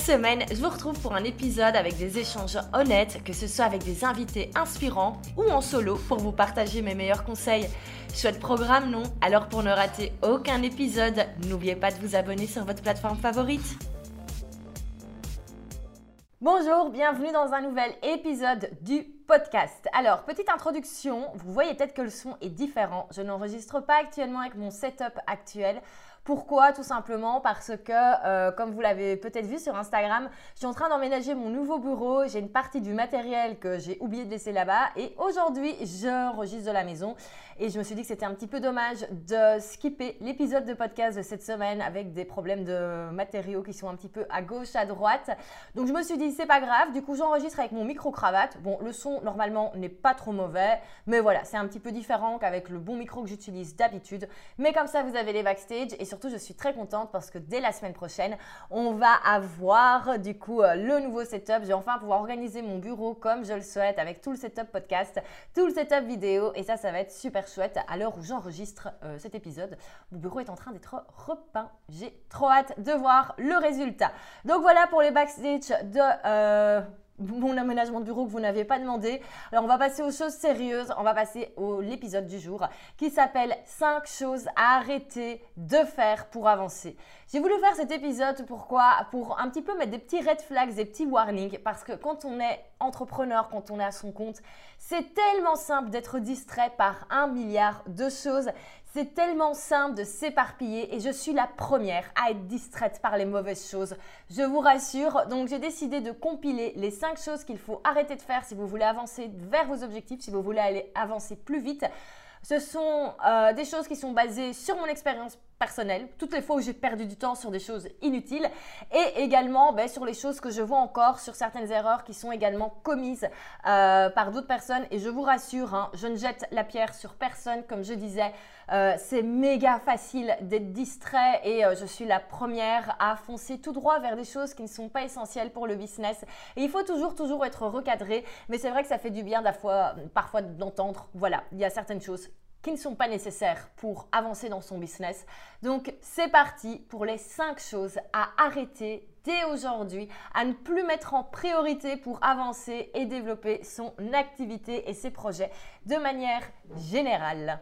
semaine, je vous retrouve pour un épisode avec des échanges honnêtes, que ce soit avec des invités inspirants ou en solo pour vous partager mes meilleurs conseils. Chouette programme, non? Alors pour ne rater aucun épisode, n'oubliez pas de vous abonner sur votre plateforme favorite. Bonjour, bienvenue dans un nouvel épisode du podcast. Alors, petite introduction, vous voyez peut-être que le son est différent. Je n'enregistre pas actuellement avec mon setup actuel. Pourquoi Tout simplement parce que, euh, comme vous l'avez peut-être vu sur Instagram, je suis en train d'emménager mon nouveau bureau. J'ai une partie du matériel que j'ai oublié de laisser là-bas. Et aujourd'hui, j'enregistre de la maison. Et je me suis dit que c'était un petit peu dommage de skipper l'épisode de podcast de cette semaine avec des problèmes de matériaux qui sont un petit peu à gauche, à droite. Donc je me suis dit, c'est pas grave. Du coup, j'enregistre avec mon micro-cravate. Bon, le son, normalement, n'est pas trop mauvais. Mais voilà, c'est un petit peu différent qu'avec le bon micro que j'utilise d'habitude. Mais comme ça, vous avez les backstage. Et surtout, je suis très contente parce que dès la semaine prochaine, on va avoir du coup euh, le nouveau setup. Je vais enfin pouvoir organiser mon bureau comme je le souhaite avec tout le setup podcast, tout le setup vidéo. Et ça, ça va être super chouette à l'heure où j'enregistre euh, cet épisode. Mon bureau est en train d'être repeint. J'ai trop hâte de voir le résultat. Donc voilà pour les backstage de... Euh, mon aménagement de bureau que vous n'avez pas demandé. Alors on va passer aux choses sérieuses, on va passer au l'épisode du jour qui s'appelle 5 choses à arrêter de faire pour avancer. J'ai voulu faire cet épisode pourquoi? Pour un petit peu mettre des petits red flags, des petits warnings parce que quand on est entrepreneur, quand on est à son compte, c'est tellement simple d'être distrait par un milliard de choses. C'est tellement simple de s'éparpiller et je suis la première à être distraite par les mauvaises choses. Je vous rassure. Donc j'ai décidé de compiler les 5 choses qu'il faut arrêter de faire si vous voulez avancer vers vos objectifs, si vous voulez aller avancer plus vite. Ce sont euh, des choses qui sont basées sur mon expérience personnelle, toutes les fois où j'ai perdu du temps sur des choses inutiles, et également ben, sur les choses que je vois encore, sur certaines erreurs qui sont également commises euh, par d'autres personnes. Et je vous rassure, hein, je ne jette la pierre sur personne, comme je disais. Euh, c'est méga facile d'être distrait et je suis la première à foncer tout droit vers des choses qui ne sont pas essentielles pour le business. Et il faut toujours, toujours être recadré. Mais c'est vrai que ça fait du bien parfois d'entendre, voilà, il y a certaines choses qui ne sont pas nécessaires pour avancer dans son business. Donc c'est parti pour les 5 choses à arrêter dès aujourd'hui, à ne plus mettre en priorité pour avancer et développer son activité et ses projets de manière générale.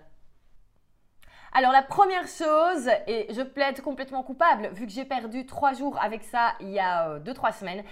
Alors la première chose, et je plaide complètement coupable vu que j'ai perdu 3 jours avec ça il y a 2-3 euh, semaines,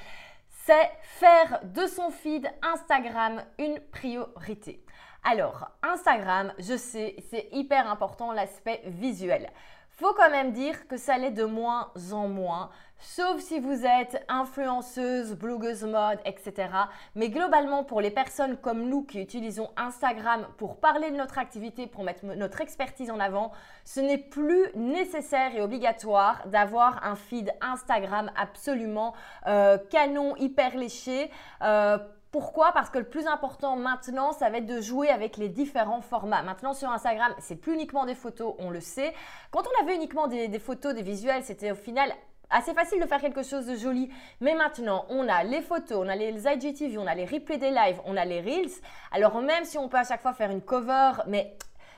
c'est faire de son feed Instagram une priorité. Alors, Instagram, je sais, c'est hyper important l'aspect visuel. Faut quand même dire que ça l'est de moins en moins, sauf si vous êtes influenceuse, blogueuse mode, etc. Mais globalement, pour les personnes comme nous qui utilisons Instagram pour parler de notre activité, pour mettre notre expertise en avant, ce n'est plus nécessaire et obligatoire d'avoir un feed Instagram absolument euh, canon, hyper léché. Euh, pourquoi? Parce que le plus important maintenant, ça va être de jouer avec les différents formats. Maintenant sur Instagram, c'est plus uniquement des photos, on le sait. Quand on avait uniquement des, photos, des visuels, c'était au final assez facile de faire quelque chose de joli. Mais maintenant, on a les photos, on a les IGTV, on a les replays des lives, on a les reels. Alors même si on peut à chaque fois faire une cover, mais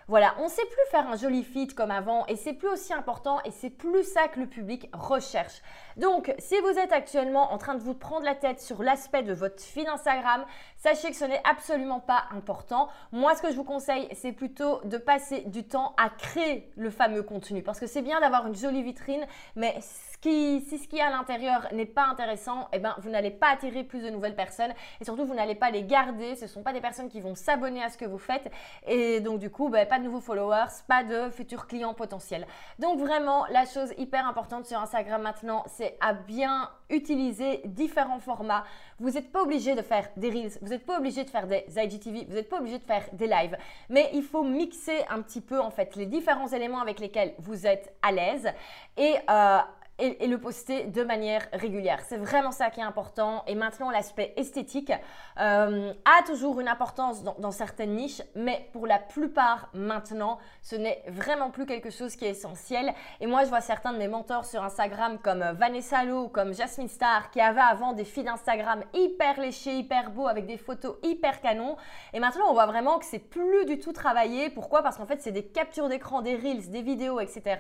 voilà, on ne sait plus faire un joli feed comme avant et c'est plus aussi important et c'est plus ça que le public recherche. Donc, si vous êtes actuellement en train de vous prendre la tête sur l'aspect de votre feed Instagram, sachez que ce n'est absolument pas important. Moi, ce que je vous conseille, c'est plutôt de passer du temps à créer le fameux contenu parce que c'est bien d'avoir une jolie vitrine, mais si ce qui est à l'intérieur n'est pas intéressant, eh ben, vous n'allez pas attirer plus de nouvelles personnes et surtout vous n'allez pas les garder. Ce ne sont pas des personnes qui vont s'abonner à ce que vous faites et donc du coup, ben, pas de nouveaux followers, pas de futurs clients potentiels. Donc vraiment, la chose hyper importante sur Instagram maintenant, c'est à bien utiliser différents formats. Vous n'êtes pas obligé de faire des reels, vous n'êtes pas obligé de faire des IGTV, vous n'êtes pas obligé de faire des lives, mais il faut mixer un petit peu en fait les différents éléments avec lesquels vous êtes à l'aise et euh, et, le poster de manière régulière. C'est vraiment ça qui est important. Et maintenant, l'aspect esthétique euh, a toujours une importance dans, certaines niches, mais pour la plupart maintenant, ce n'est vraiment plus quelque chose qui est essentiel. Et moi, je vois certains de mes mentors sur Instagram comme Vanessa Lowe, comme Jasmine Star, qui avaient avant des feeds Instagram hyper léchés, hyper beaux, avec des photos hyper canons. Et maintenant, on voit vraiment que c'est plus du tout travaillé. Pourquoi? Parce qu'en fait, c'est des captures d'écran, des reels, des vidéos, etc.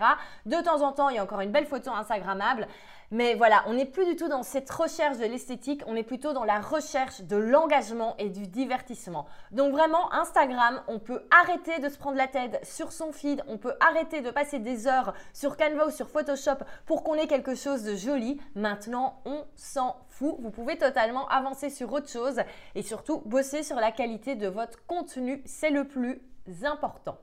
De temps en temps, il y a encore une belle photo Mais voilà, on n'est plus du tout dans cette recherche de l'esthétique, on est plutôt dans la recherche de l'engagement et du divertissement. Donc vraiment, Instagram, on peut arrêter de se prendre la tête sur son feed, on peut arrêter de passer des heures sur Canva ou sur Photoshop pour qu'on ait quelque chose de joli. Maintenant, on s'en fout. Vous pouvez totalement avancer sur autre chose et surtout bosser sur la qualité de votre contenu. C'est le plus important.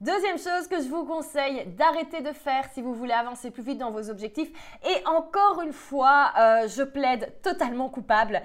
Deuxième chose que je vous conseille d'arrêter de faire si vous voulez avancer plus vite dans vos objectifs, et encore une fois, euh, je plaide totalement coupable,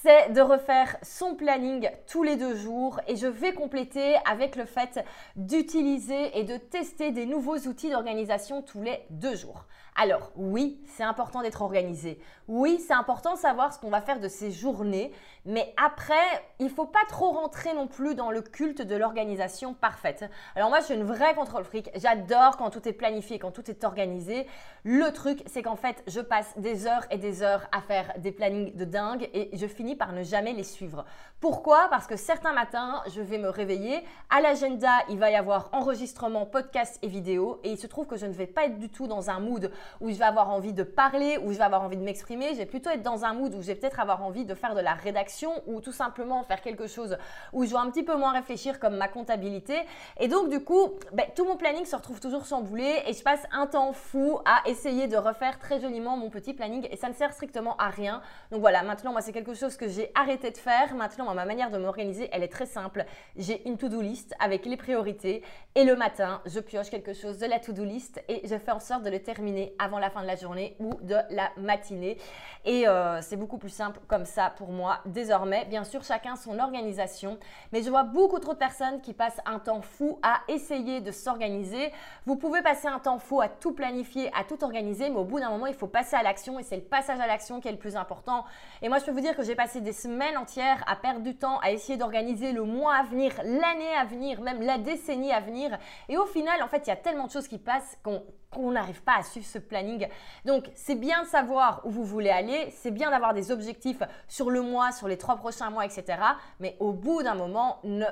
c'est de refaire son planning tous les deux jours et je vais compléter avec le fait d'utiliser et de tester des nouveaux outils d'organisation tous les deux jours. Alors oui, c'est important d'être organisé. Oui, c'est important de savoir ce qu'on va faire de ces journées. Mais après, il ne faut pas trop rentrer non plus dans le culte de l'organisation parfaite. Alors moi, je suis une vraie contrôle fric. J'adore quand tout est planifié, quand tout est organisé. Le truc, c'est qu'en fait, je passe des heures et des heures à faire des plannings de dingue et je finis par ne jamais les suivre. Pourquoi? Parce que certains matins, je vais me réveiller. À l'agenda, il va y avoir enregistrement, podcast et vidéo. Et il se trouve que je ne vais pas être du tout dans un mood où je vais avoir envie de parler, où je vais avoir envie de m'exprimer. Je vais plutôt être dans un mood où je vais peut-être avoir envie de faire de la rédaction ou tout simplement faire quelque chose où je dois un petit peu moins réfléchir comme ma comptabilité. Et donc du coup, ben, tout mon planning se retrouve toujours chamboulé et je passe un temps fou à essayer de refaire très joliment mon petit planning et ça ne sert strictement à rien. Donc voilà, maintenant moi c'est quelque chose que j'ai arrêté de faire. Maintenant ma manière de m'organiser, elle est très simple. J'ai une to-do list avec les priorités et le matin, je pioche quelque chose de la to-do list et je fais en sorte de le terminer avant la fin de la journée ou de la matinée. Et euh, c'est beaucoup plus simple comme ça pour moi désormais. Bien sûr, chacun son organisation, mais je vois beaucoup trop de personnes qui passent un temps fou à essayer de s'organiser. Vous pouvez passer un temps fou à tout planifier, à tout organiser, mais au bout d'un moment, il faut passer à l'action et c'est le passage à l'action qui est le plus important. Et moi, je peux vous dire que j'ai passé des semaines entières à perdre du temps, à essayer d'organiser le mois à venir, l'année à venir, même la décennie à venir. Et au final, en fait, il y a tellement de choses qui passent qu'on on n'arrive pas à suivre ce planning. Donc, c'est bien de savoir où vous voulez aller, c'est bien d'avoir des objectifs sur le mois, sur les trois prochains mois, etc. Mais au bout d'un moment, ne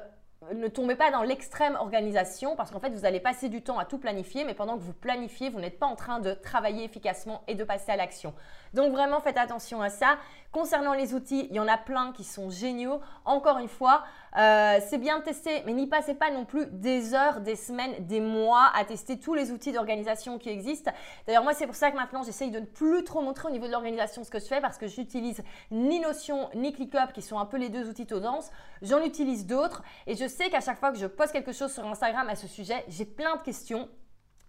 ne tombez pas dans l'extrême organisation parce qu'en fait, vous allez passer du temps à tout planifier, mais pendant que vous planifiez, vous n'êtes pas en train de travailler efficacement et de passer à l'action. Donc vraiment, faites attention à ça. Concernant les outils, il y en a plein qui sont géniaux. Encore une fois, euh, c'est bien de tester, mais n'y passez pas non plus des heures, des semaines, des mois à tester tous les outils d'organisation qui existent. D'ailleurs, moi, c'est pour ça que maintenant, j'essaye de ne plus trop montrer au niveau de l'organisation ce que je fais parce que j'utilise ni Notion ni ClickUp qui sont un peu les deux outils tendances. J'en utilise d'autres et je sais qu'à chaque fois que je poste quelque chose sur Instagram à ce sujet, j'ai plein de questions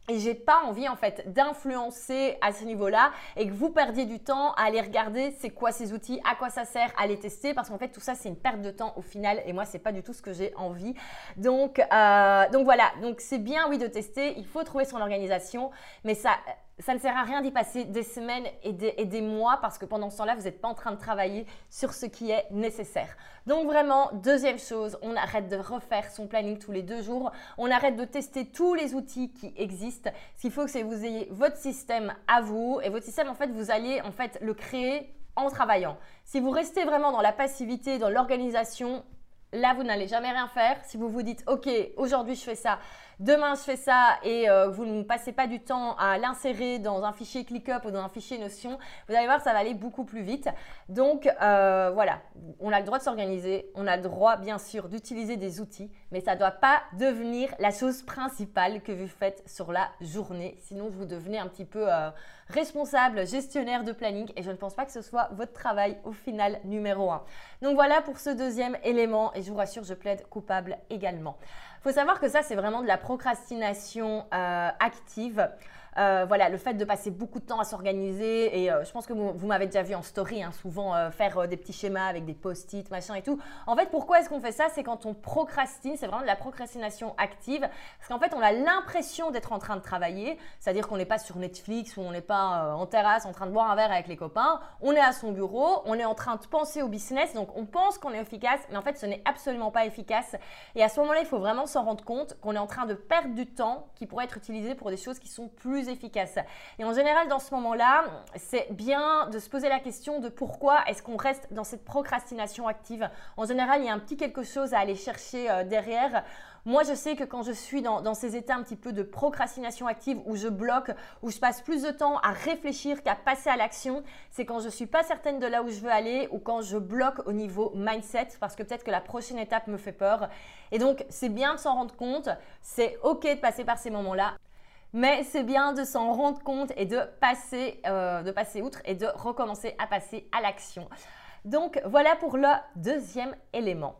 et j'ai pas envie en fait d'influencer à ce niveau-là et que vous perdiez du temps à aller regarder c'est quoi ces outils, à quoi ça sert, à les tester parce qu'en fait tout ça c'est une perte de temps au final et moi c'est pas du tout ce que j'ai envie. Donc euh, donc voilà donc c'est bien oui de tester, il faut trouver son organisation mais ça ça ne sert à rien d'y passer des semaines et des, mois parce que pendant ce temps-là, vous n'êtes pas en train de travailler sur ce qui est nécessaire. Donc vraiment, deuxième chose, on arrête de refaire son planning tous les deux jours. On arrête de tester tous les outils qui existent. Ce qu'il faut, c'est que vous ayez votre système à vous et votre système, en fait, vous allez en fait le créer en travaillant. Si vous restez vraiment dans la passivité, dans l'organisation, là, vous n'allez jamais rien faire. Si vous vous dites, OK, aujourd'hui, je fais ça, demain je fais ça et euh, vous ne passez pas du temps à l'insérer dans un fichier ClickUp ou dans un fichier Notion, vous allez voir, ça va aller beaucoup plus vite. Donc euh, voilà, on a le droit de s'organiser, on a le droit bien sûr d'utiliser des outils, mais ça ne doit pas devenir la chose principale que vous faites sur la journée. Sinon, vous devenez un petit peu euh, responsable, gestionnaire de planning et je ne pense pas que ce soit votre travail au final numéro un. Donc voilà pour ce deuxième élément et je vous rassure, je plaide coupable également. Faut savoir que ça, c'est vraiment de la procrastination euh, active. Euh, voilà, le fait de passer beaucoup de temps à s'organiser. Et euh, je pense que vous, m'avez déjà vu en story, hein, souvent euh, faire des petits schémas avec des post-it, machin et tout. En fait, pourquoi est-ce qu'on fait ça? C'est quand on procrastine, c'est vraiment de la procrastination active. Parce qu'en fait, on a l'impression d'être en train de travailler, c'est-à-dire qu'on n'est pas sur Netflix ou on n'est pas en terrasse en train de boire un verre avec les copains. On est à son bureau, on est en train de penser au business, donc on pense qu'on est efficace, mais en fait, ce n'est absolument pas efficace. Et à ce moment-là, il faut vraiment s'en rendre compte qu'on est en train de perdre du temps qui pourrait être utilisé pour des choses qui sont plus efficace. Et en général, dans ce moment-là, c'est bien de se poser la question de pourquoi est-ce qu'on reste dans cette procrastination active. En général, il y a un petit quelque chose à aller chercher euh, derrière. Moi, je sais que quand je suis dans, dans, ces états un petit peu de procrastination active, où je bloque, où je passe plus de temps à réfléchir qu'à passer à l'action, c'est quand je ne suis pas certaine de là où je veux aller ou quand je bloque au niveau mindset, parce que peut-être que la prochaine étape me fait peur. Et donc, c'est bien de s'en rendre compte. C'est OK de passer par ces moments-là mais c'est bien de s'en rendre compte et de passer, euh, de passer outre et de recommencer à passer à l'action. Donc voilà pour le deuxième élément.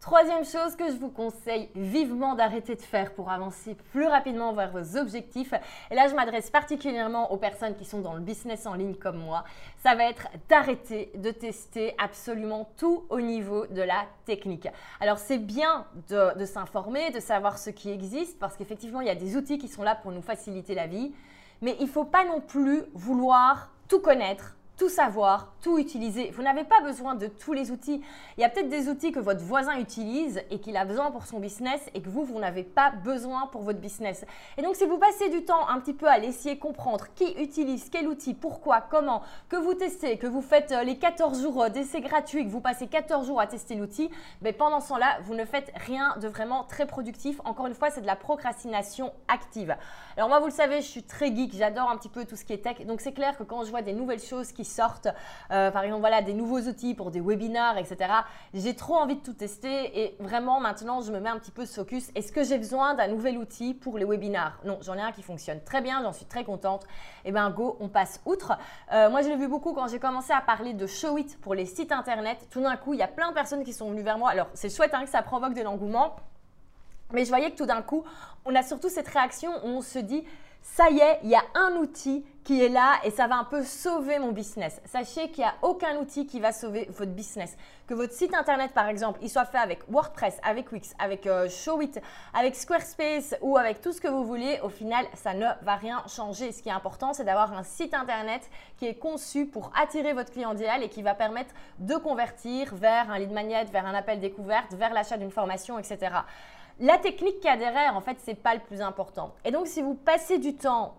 Troisième chose que je vous conseille vivement d'arrêter de faire pour avancer plus rapidement vers vos objectifs, et là je m'adresse particulièrement aux personnes qui sont dans le business en ligne comme moi, ça va être d'arrêter de tester absolument tout au niveau de la technique. Alors c'est bien de, s'informer, de savoir ce qui existe, parce qu'effectivement il y a des outils qui sont là pour nous faciliter la vie, mais il ne faut pas non plus vouloir tout connaître tout savoir, tout utiliser. Vous n'avez pas besoin de tous les outils. Il y a peut-être des outils que votre voisin utilise et qu'il a besoin pour son business et que vous, vous n'avez pas besoin pour votre business. Et donc, si vous passez du temps un petit peu à l'essayer comprendre qui utilise quel outil, pourquoi, comment, que vous testez, que vous faites euh, les 14 jours euh, d'essai gratuit, que vous passez 14 jours à tester l'outil, mais ben, pendant ce temps-là, vous ne faites rien de vraiment très productif. Encore une fois, c'est de la procrastination active. Alors moi, vous le savez, je suis très geek, j'adore un petit peu tout ce qui est tech. Donc, c'est clair que quand je vois des nouvelles choses qui sortent, euh, par exemple, voilà, des nouveaux outils pour des webinars, etc. J'ai trop envie de tout tester et vraiment maintenant, je me mets un petit peu de focus. Est-ce que j'ai besoin d'un nouvel outil pour les webinars? Non, j'en ai un qui fonctionne très bien, j'en suis très contente. Et eh ben go, on passe outre. Euh, moi, je l'ai vu beaucoup quand j'ai commencé à parler de Showit pour les sites internet. Tout d'un coup, il y a plein de personnes qui sont venues vers moi. Alors, c'est chouette hein, que ça provoque de l'engouement. Mais je voyais que tout d'un coup, on a surtout cette réaction où on se dit, ça y est, il y a un outil qui est là et ça va un peu sauver mon business. Sachez qu'il n'y a aucun outil qui va sauver votre business. Que votre site internet, par exemple, il soit fait avec WordPress, avec Wix, avec euh, Showit, avec Squarespace ou avec tout ce que vous voulez, au final, ça ne va rien changer. Ce qui est important, c'est d'avoir un site internet qui est conçu pour attirer votre client et qui va permettre de convertir vers un lead magnet, vers un appel découverte, vers l'achat d'une formation, etc. La technique qui a derrière, en fait, c'est pas le plus important. Et donc, si vous passez du temps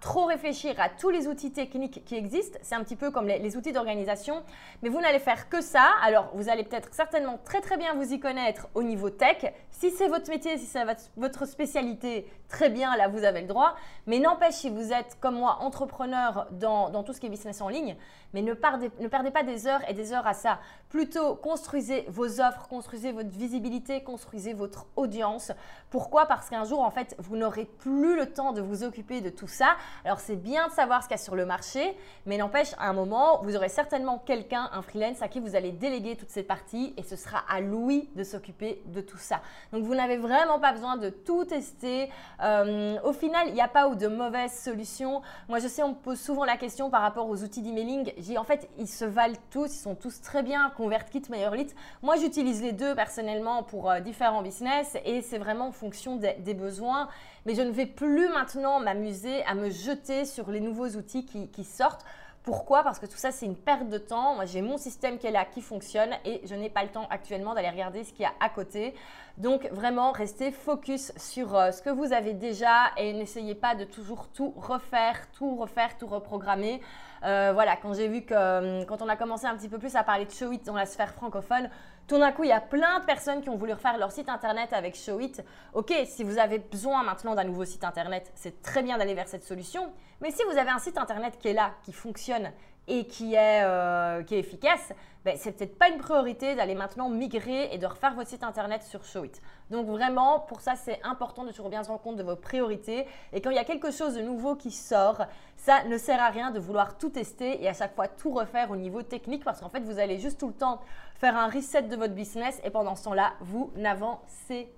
trop réfléchir à tous les outils techniques qui existent. C'est un petit peu comme les, outils d'organisation, mais vous n'allez faire que ça. Alors, vous allez peut-être certainement très très bien vous y connaître au niveau tech. Si c'est votre métier, si c'est votre spécialité, très bien, là vous avez le droit. Mais n'empêche, si vous êtes comme moi entrepreneur dans, dans, tout ce qui est business en ligne, mais ne perdez, ne perdez pas des heures et des heures à ça. Plutôt construisez vos offres, construisez votre visibilité, construisez votre audience. Pourquoi? Parce qu'un jour, en fait, vous n'aurez plus le temps de vous occuper de tout ça. Alors c'est bien de savoir ce qu'il y a sur le marché, mais n'empêche, à un moment, vous aurez certainement quelqu'un, un freelance, à qui vous allez déléguer toute cette partie et ce sera à lui de s'occuper de tout ça. Donc vous n'avez vraiment pas besoin de tout tester. Euh, au final, il n'y a pas de mauvaises solutions. Moi, je sais, on me pose souvent la question par rapport aux outils d'emailing. J'ai en fait, ils se valent tous, ils sont tous très bien. ConvertKit, MailerLite. Moi, j'utilise les deux personnellement pour euh, différents business et c'est vraiment en des besoins mais je ne vais plus maintenant m'amuser à me jeter sur les nouveaux outils qui, sortent. Pourquoi? Parce que tout ça, c'est une perte de temps. Moi, j'ai mon système qui est là, qui fonctionne, et je n'ai pas le temps actuellement d'aller regarder ce qu'il y a à côté. Donc, vraiment, restez focus sur euh, ce que vous avez déjà et n'essayez pas de toujours tout refaire, tout refaire, tout reprogrammer. Euh, voilà, quand j'ai vu que euh, quand on a commencé un petit peu plus à parler de Showit dans la sphère francophone, tout d'un coup, il y a plein de personnes qui ont voulu refaire leur site internet avec Showit. Ok, si vous avez besoin maintenant d'un nouveau site internet, c'est très bien d'aller vers cette solution. Mais si vous avez un site internet qui est là, qui fonctionne et qui est, euh, qui est efficace, ben, c'est peut-être pas une priorité d'aller maintenant migrer et de refaire votre site internet sur Showit. Donc vraiment, pour ça, c'est important de toujours bien se rendre compte de vos priorités. Et quand il y a quelque chose de nouveau qui sort, ça ne sert à rien de vouloir tout tester et à chaque fois tout refaire au niveau technique parce qu'en fait, vous allez juste tout le temps faire un reset de votre business et pendant ce temps-là, vous n'avancez pas.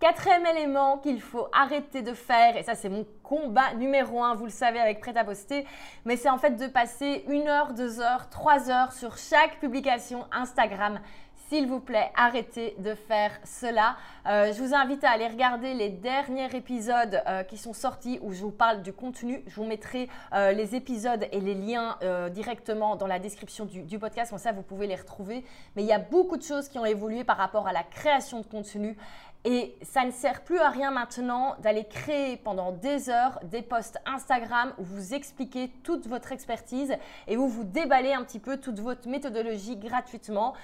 Quatrième élément qu'il faut arrêter de faire, et ça c'est mon combat numéro un, vous le savez avec Prêt à poster, mais c'est en fait de passer une heure, deux heures, trois heures sur chaque publication Instagram s'il vous plaît, arrêtez de faire cela. Euh, je vous invite à aller regarder les derniers épisodes euh, qui sont sortis où je vous parle du contenu. Je vous mettrai euh, les épisodes et les liens directement dans la description du, du, podcast. Comme ça, vous pouvez les retrouver. Mais il y a beaucoup de choses qui ont évolué par rapport à la création de contenu. Et ça ne sert plus à rien maintenant d'aller créer pendant des heures des posts Instagram où vous expliquez toute votre expertise et où vous déballez un petit peu toute votre méthodologie gratuitement.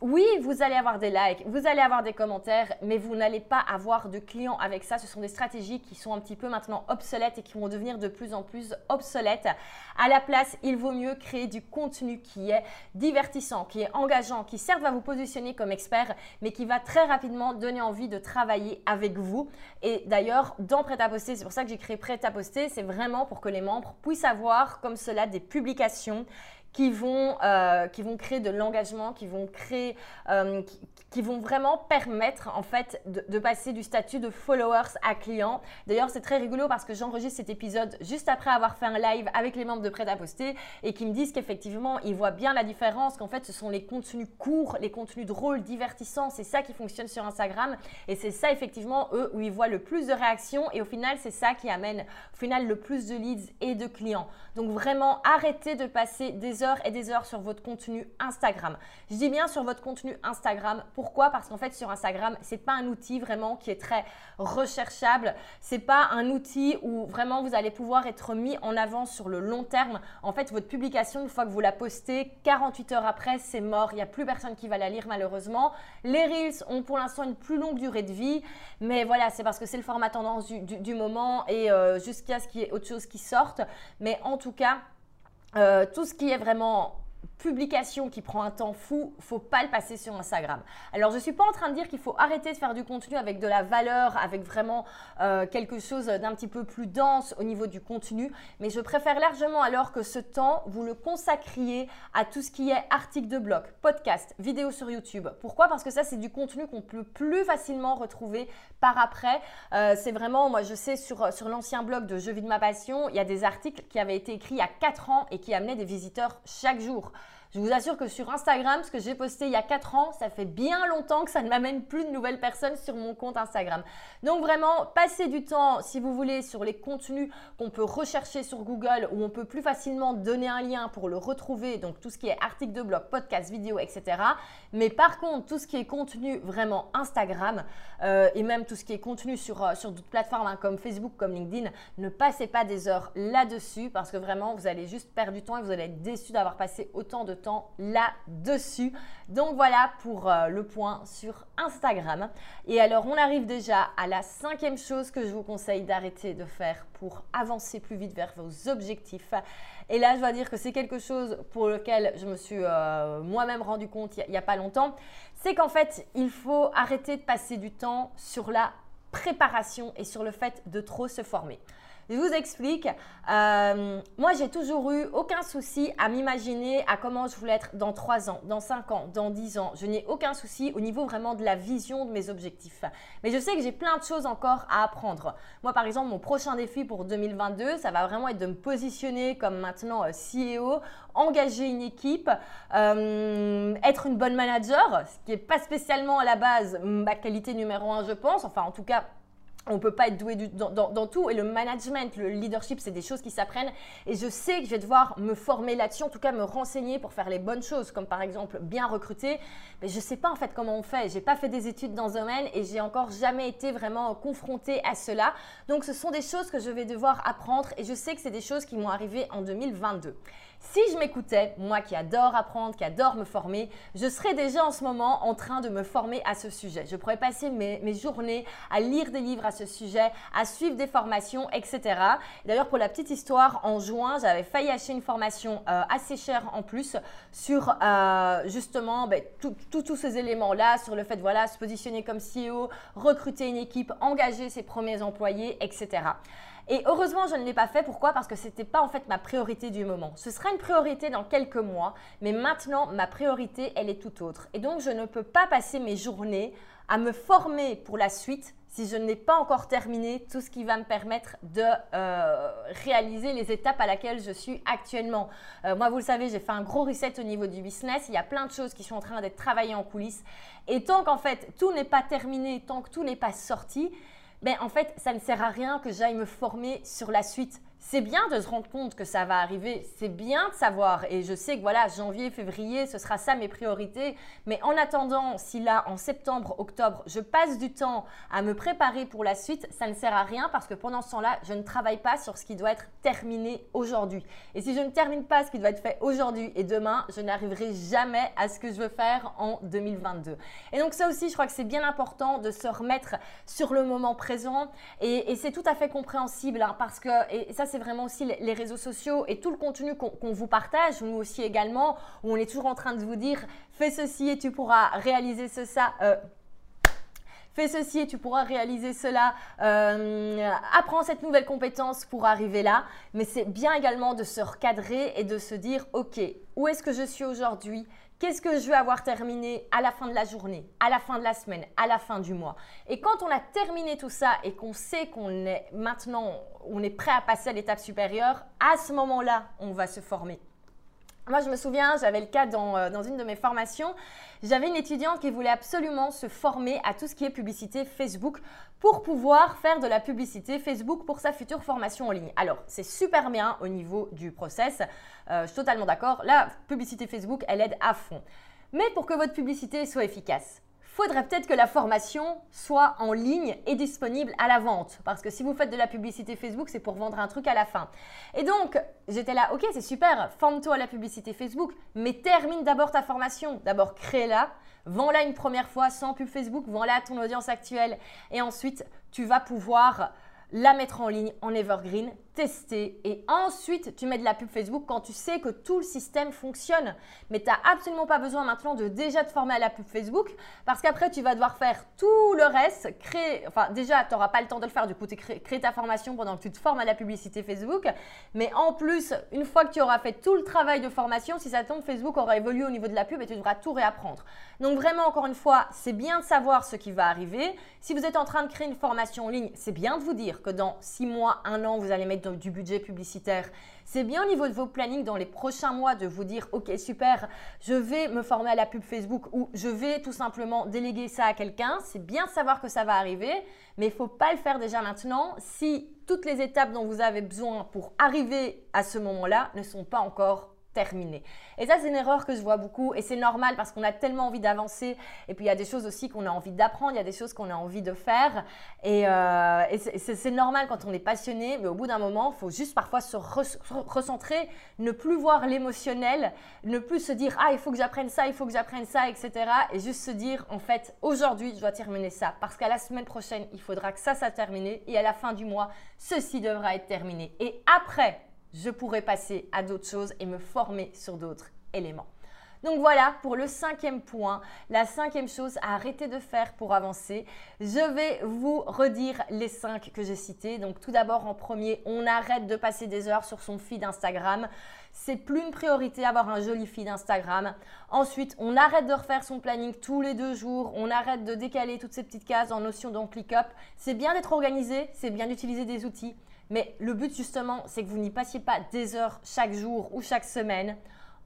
Oui, vous allez avoir des likes, vous allez avoir des commentaires, mais vous n'allez pas avoir de clients avec ça. Ce sont des stratégies qui sont un petit peu maintenant obsolètes et qui vont devenir de plus en plus obsolètes. À la place, il vaut mieux créer du contenu qui est divertissant, qui est engageant, qui serve à vous positionner comme expert, mais qui va très rapidement donner envie de travailler avec vous. Et d'ailleurs, dans Prêt à poster, c'est pour ça que j'ai créé Prêt à poster, c'est vraiment pour que les membres puissent avoir comme cela des publications qui vont, euh, qui vont créer de l'engagement, qui vont créer, euh, qui, vont vraiment permettre en fait de, passer du statut de followers à client. D'ailleurs, c'est très rigolo parce que j'enregistre cet épisode juste après avoir fait un live avec les membres de Prêt à poster et qui me disent qu'effectivement, ils voient bien la différence, qu'en fait, ce sont les contenus courts, les contenus drôles, divertissants, c'est ça qui fonctionne sur Instagram et c'est ça effectivement eux où ils voient le plus de réactions et au final, c'est ça qui amène au final le plus de leads et de clients. Donc vraiment, arrêtez de passer des heures et des heures sur votre contenu Instagram. Je dis bien sur votre contenu Instagram. Pourquoi? Parce qu'en fait, sur Instagram, c'est pas un outil vraiment qui est très recherchable. C'est pas un outil où vraiment vous allez pouvoir être mis en avant sur le long terme. En fait, votre publication, une fois que vous la postez, 48 heures après, c'est mort. Il n'y a plus personne qui va la lire malheureusement. Les Reels ont pour l'instant une plus longue durée de vie. Mais voilà, c'est parce que c'est le format tendance du, moment et euh, jusqu'à ce qu'il y ait autre chose qui sorte. Mais en tout cas, tout ce qui est vraiment publication qui prend un temps fou, faut pas le passer sur Instagram. Alors je suis pas en train de dire qu'il faut arrêter de faire du contenu avec de la valeur, avec vraiment euh, quelque chose d'un petit peu plus dense au niveau du contenu, mais je préfère largement alors que ce temps vous le consacriez à tout ce qui est article de blog, podcast, vidéo sur YouTube. Pourquoi? Parce que ça c'est du contenu qu'on peut plus facilement retrouver par après. Euh, c'est vraiment, moi je sais sur, sur l'ancien blog de Je vis de ma passion, il y a des articles qui avaient été écrits il y a 4 ans et qui amenaient des visiteurs chaque jour. Je vous assure que sur Instagram, ce que j'ai posté il y a 4 ans, ça fait bien longtemps que ça ne m'amène plus de nouvelles personnes sur mon compte Instagram. Donc vraiment, passez du temps, si vous voulez, sur les contenus qu'on peut rechercher sur Google, où on peut plus facilement donner un lien pour le retrouver, donc tout ce qui est article de blog, podcast, vidéo, etc. Mais par contre, tout ce qui est contenu vraiment Instagram, euh, et même tout ce qui est contenu sur, euh, sur d'autres plateformes hein, comme Facebook, comme LinkedIn, ne passez pas des heures là-dessus, parce que vraiment, vous allez juste perdre du temps et vous allez être déçu d'avoir passé autant de temps là-dessus. Donc voilà pour euh, le point sur Instagram. Et alors on arrive déjà à la cinquième chose que je vous conseille d'arrêter de faire pour avancer plus vite vers vos objectifs. Et là, je dois dire que c'est quelque chose pour lequel je me suis euh, moi-même rendu compte il n'y a pas longtemps. C'est qu'en fait, il faut arrêter de passer du temps sur la préparation et sur le fait de trop se former. Je vous explique. Euh, moi, j'ai toujours eu aucun souci à m'imaginer à comment je voulais être dans 3 ans, dans 5 ans, dans 10 ans. Je n'ai aucun souci au niveau vraiment de la vision de mes objectifs. Mais je sais que j'ai plein de choses encore à apprendre. Moi, par exemple, mon prochain défi pour 2022, ça va vraiment être de me positionner comme maintenant euh, CEO, engager une équipe, euh, être une bonne manager, ce qui n'est pas spécialement à la base ma qualité numéro 1, je pense. Enfin, en tout cas, on ne peut pas être doué dans, tout. Et le management, le leadership, c'est des choses qui s'apprennent. Et je sais que je vais devoir me former là-dessus, en tout cas me renseigner pour faire les bonnes choses, comme par exemple bien recruter. Mais je ne sais pas en fait comment on fait. Je n'ai pas fait des études dans ce domaine et j'ai encore jamais été vraiment confrontée à cela. Donc ce sont des choses que je vais devoir apprendre et je sais que c'est des choses qui m'ont arrivé en 2022. Si je m'écoutais, moi qui adore apprendre, qui adore me former, je serais déjà en ce moment en train de me former à ce sujet. Je pourrais passer mes, journées à lire des livres à ce sujet, à suivre des formations, etc. D'ailleurs, pour la petite histoire, en juin, j'avais failli acheter une formation euh, assez chère en plus sur euh, justement ben, tous ces éléments-là, sur le fait de voilà, se positionner comme CEO, recruter une équipe, engager ses premiers employés, etc. Et heureusement, je ne l'ai pas fait. Pourquoi? Parce que ce n'était pas en fait ma priorité du moment. Ce sera une priorité dans quelques mois, mais maintenant, ma priorité, elle est tout autre. Et donc, je ne peux pas passer mes journées à me former pour la suite si je n'ai pas encore terminé tout ce qui va me permettre de euh, réaliser les étapes à laquelle je suis actuellement. Euh, moi, vous le savez, j'ai fait un gros reset au niveau du business. Il y a plein de choses qui sont en train d'être travaillées en coulisses. Et tant qu'en fait, tout n'est pas terminé, tant que tout n'est pas sorti, ben, en fait, ça ne sert à rien que j'aille me former sur la suite c'est bien de se rendre compte que ça va arriver, c'est bien de savoir. Et je sais que voilà, janvier, février, ce sera ça mes priorités. Mais en attendant, si là, en septembre, octobre, je passe du temps à me préparer pour la suite, ça ne sert à rien parce que pendant ce temps-là, je ne travaille pas sur ce qui doit être terminé aujourd'hui. Et si je ne termine pas ce qui doit être fait aujourd'hui et demain, je n'arriverai jamais à ce que je veux faire en 2022. Et donc ça aussi, je crois que c'est bien important de se remettre sur le moment présent. Et, c'est tout à fait compréhensible hein, parce que, et ça c'est vraiment aussi les réseaux sociaux et tout le contenu qu'on vous partage, nous aussi également, où on est toujours en train de vous dire fais ceci et tu pourras réaliser ce, ça. Euh, fais ceci et tu pourras réaliser cela, euh, apprends cette nouvelle compétence pour arriver là. Mais c'est bien également de se recadrer et de se dire, OK, où est-ce que je suis aujourd'hui? Qu'est-ce que je vais avoir terminé à la fin de la journée, à la fin de la semaine, à la fin du mois? Et quand on a terminé tout ça et qu'on sait qu'on est maintenant, on est prêt à passer à l'étape supérieure, à ce moment-là, on va se former. Moi, je me souviens, j'avais le cas dans, euh, dans, une de mes formations, j'avais une étudiante qui voulait absolument se former à tout ce qui est publicité Facebook pour pouvoir faire de la publicité Facebook pour sa future formation en ligne. Alors, c'est super bien au niveau du process. Euh, je suis totalement d'accord. La publicité Facebook, elle aide à fond. Mais pour que votre publicité soit efficace, faudrait peut-être que la formation soit en ligne et disponible à la vente. Parce que si vous faites de la publicité Facebook, c'est pour vendre un truc à la fin. Et donc, j'étais là, ok, c'est super, forme-toi à la publicité Facebook, mais termine d'abord ta formation. D'abord, crée-la, vends-la une première fois sans pub Facebook, vends-la à ton audience actuelle. Et ensuite, tu vas pouvoir la mettre en ligne en evergreen, tester et ensuite tu mets de la pub Facebook quand tu sais que tout le système fonctionne. Mais tu n'as absolument pas besoin maintenant de déjà te former à la pub Facebook parce qu'après tu vas devoir faire tout le reste, créer, enfin déjà tu n'auras pas le temps de le faire, du coup tu crées, ta formation pendant que tu te formes à la publicité Facebook. Mais en plus, une fois que tu auras fait tout le travail de formation, si ça tombe, Facebook aura évolué au niveau de la pub et tu devras tout réapprendre. Donc vraiment, encore une fois, c'est bien de savoir ce qui va arriver. Si vous êtes en train de créer une formation en ligne, c'est bien de vous dire que dans six mois, un an, vous allez mettre du budget publicitaire. C'est bien au niveau de vos plannings dans les prochains mois de vous dire, ok, super, je vais me former à la pub Facebook ou je vais tout simplement déléguer ça à quelqu'un. C'est bien de savoir que ça va arriver, mais il ne faut pas le faire déjà maintenant si toutes les étapes dont vous avez besoin pour arriver à ce moment-là ne sont pas encore terminé. Et ça, c'est une erreur que je vois beaucoup et c'est normal parce qu'on a tellement envie d'avancer et puis il y a des choses aussi qu'on a envie d'apprendre, il y a des choses qu'on a envie de faire et, euh, c'est normal quand on est passionné, mais au bout d'un moment, il faut juste parfois se recentrer, ne plus voir l'émotionnel, ne plus se dire ah il faut que j'apprenne ça, il faut que j'apprenne ça, etc. Et juste se dire en fait aujourd'hui je dois terminer ça parce qu'à la semaine prochaine il faudra que ça soit terminé et à la fin du mois ceci devra être terminé. Et après je pourrais passer à d'autres choses et me former sur d'autres éléments. Donc voilà pour le cinquième point, la cinquième chose à arrêter de faire pour avancer. Je vais vous redire les cinq que j'ai cités. Donc tout d'abord en premier, on arrête de passer des heures sur son feed Instagram. C'est plus une priorité avoir un joli feed Instagram. Ensuite, on arrête de refaire son planning tous les deux jours. On arrête de décaler toutes ces petites cases en notion dans ClickUp. C'est bien d'être organisé, c'est bien d'utiliser des outils. Mais le but justement, c'est que vous n'y passiez pas des heures chaque jour ou chaque semaine.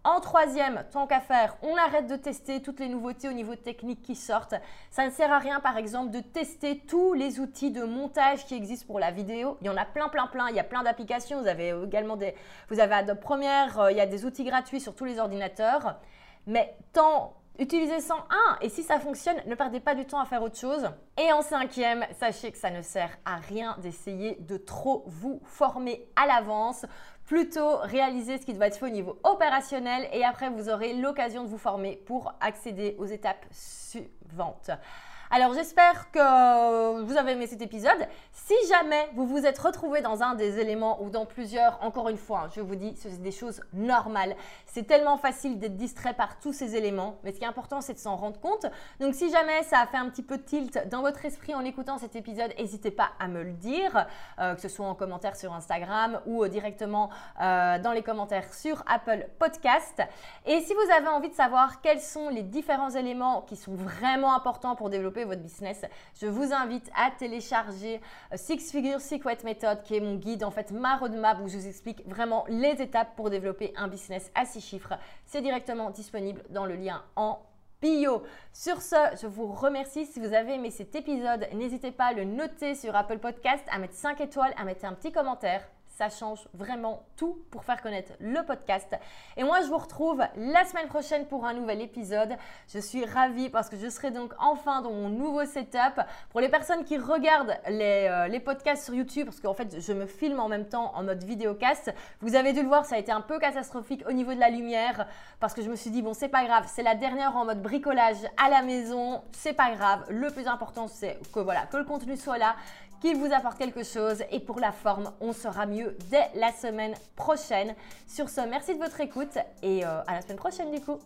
En troisième, tant qu'à faire, on arrête de tester toutes les nouveautés au niveau technique qui sortent. Ça ne sert à rien, par exemple, de tester tous les outils de montage qui existent pour la vidéo. Il y en a plein, plein, plein. Il y a plein d'applications. Vous avez également des, vous avez Adobe Premiere. Euh, il y a des outils gratuits sur tous les ordinateurs. Mais tant Utilisez 101 et si ça fonctionne, ne perdez pas du temps à faire autre chose. Et en cinquième, sachez que ça ne sert à rien d'essayer de trop vous former à l'avance. Plutôt réaliser ce qui doit être fait au niveau opérationnel et après vous aurez l'occasion de vous former pour accéder aux étapes suivantes. Alors j'espère que vous avez aimé cet épisode. Si jamais vous vous êtes retrouvé dans un des éléments ou dans plusieurs, encore une fois, hein, je vous dis, c'est des choses normales. C'est tellement facile d'être distrait par tous ces éléments, mais ce qui est important, c'est de s'en rendre compte. Donc si jamais ça a fait un petit peu tilt dans votre esprit en écoutant cet épisode, n'hésitez pas à me le dire, euh, que ce soit en commentaire sur Instagram ou euh, directement euh, dans les commentaires sur Apple Podcast. Et si vous avez envie de savoir quels sont les différents éléments qui sont vraiment importants pour développer votre business, je vous invite à télécharger euh, Six Figure Secret Method, qui est mon guide, en fait, ma roadmap où je vous explique vraiment les étapes pour développer un business à six chiffres. C'est directement disponible dans le lien en bio. Sur ce, je vous remercie. Si vous avez aimé cet épisode, n'hésitez pas à le noter sur Apple Podcast, à mettre 5 étoiles, à mettre un petit commentaire. Ça change vraiment tout pour faire connaître le podcast. Et moi, je vous retrouve la semaine prochaine pour un nouvel épisode. Je suis ravie parce que je serai donc enfin dans mon nouveau setup. Pour les personnes qui regardent les, euh, les podcasts sur YouTube, parce qu'en fait, je me filme en même temps en mode vidéocast, vous avez dû le voir, ça a été un peu catastrophique au niveau de la lumière parce que je me suis dit, bon, c'est pas grave, c'est la dernière en mode bricolage à la maison, c'est pas grave. Le plus important, c'est que voilà, que le contenu soit là qu'il vous apporte quelque chose. Et pour la forme, on sera mieux dès la semaine prochaine. Sur ce, merci de votre écoute et euh, à la semaine prochaine du coup.